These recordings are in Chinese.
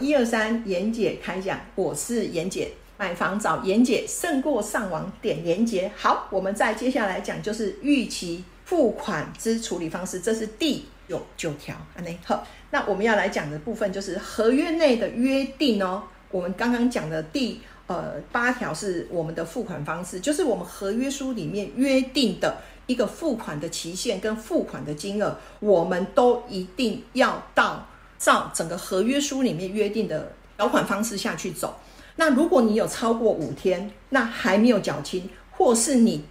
一二三，妍姐开讲，我是妍姐，买房找妍姐胜过上网点妍姐。好，我们再接下来讲就是预期付款之处理方式，这是第九九条。安内好，那我们要来讲的部分就是合约内的约定哦。我们刚刚讲的第呃八条是我们的付款方式，就是我们合约书里面约定的一个付款的期限跟付款的金额，我们都一定要到。照整个合约书里面约定的条款方式下去走。那如果你有超过五天，那还没有缴清，或是你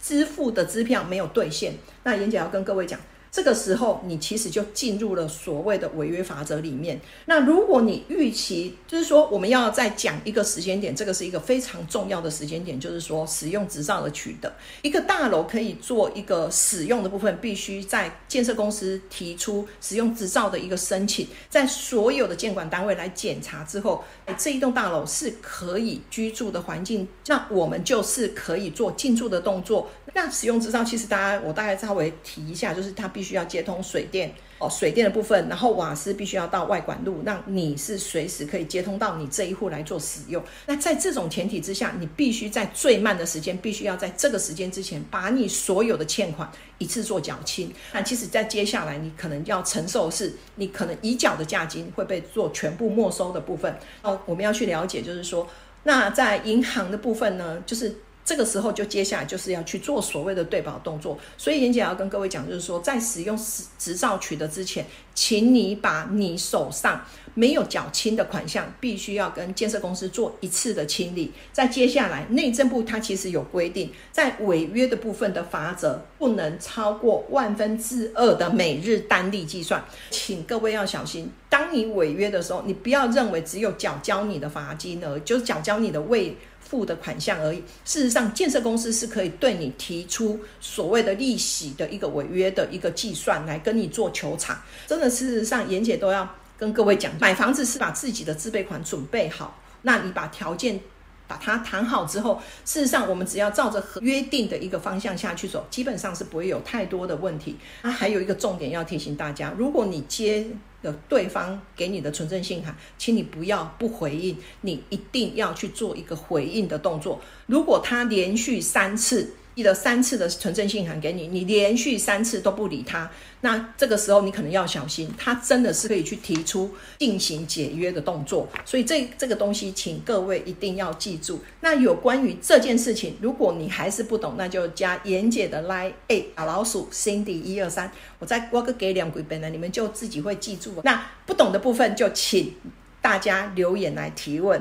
支付的支票没有兑现，那严姐要跟各位讲。这个时候，你其实就进入了所谓的违约法则里面。那如果你预期，就是说我们要再讲一个时间点，这个是一个非常重要的时间点，就是说使用执照的取得。一个大楼可以做一个使用的部分，必须在建设公司提出使用执照的一个申请，在所有的监管单位来检查之后，这一栋大楼是可以居住的环境，那我们就是可以做进驻的动作。那使用执照其实大家我大概稍微提一下，就是它必须要接通水电哦，水电的部分，然后瓦斯必须要到外管路，那你是随时可以接通到你这一户来做使用。那在这种前提之下，你必须在最慢的时间，必须要在这个时间之前，把你所有的欠款一次做缴清。那其实，在接下来你可能要承受是，你可能已缴的价金会被做全部没收的部分。哦，我们要去了解，就是说，那在银行的部分呢，就是。这个时候就接下来就是要去做所谓的对保动作，所以严姐要跟各位讲，就是说在使用执执照取得之前，请你把你手上没有缴清的款项，必须要跟建设公司做一次的清理。在接下来内政部它其实有规定，在违约的部分的罚则不能超过万分之二的每日单利计算，请各位要小心。当你违约的时候，你不要认为只有缴交你的罚金而，就是缴交你的未。付的款项而已。事实上，建设公司是可以对你提出所谓的利息的一个违约的一个计算，来跟你做求偿。真的，事实上，严姐都要跟各位讲，买房子是把自己的自备款准备好，那你把条件。把它谈好之后，事实上我们只要照着约定的一个方向下去走，基本上是不会有太多的问题。那还有一个重点要提醒大家：如果你接了对方给你的纯正信函，请你不要不回应，你一定要去做一个回应的动作。如果他连续三次，寄了三次的存证信函给你，你连续三次都不理他，那这个时候你可能要小心，他真的是可以去提出进行解约的动作。所以这这个东西，请各位一定要记住。那有关于这件事情，如果你还是不懂，那就加严姐的 line A 打老鼠 Cindy 一二三，我再我个给两鬼本呢，你们就自己会记住。那不懂的部分就请大家留言来提问。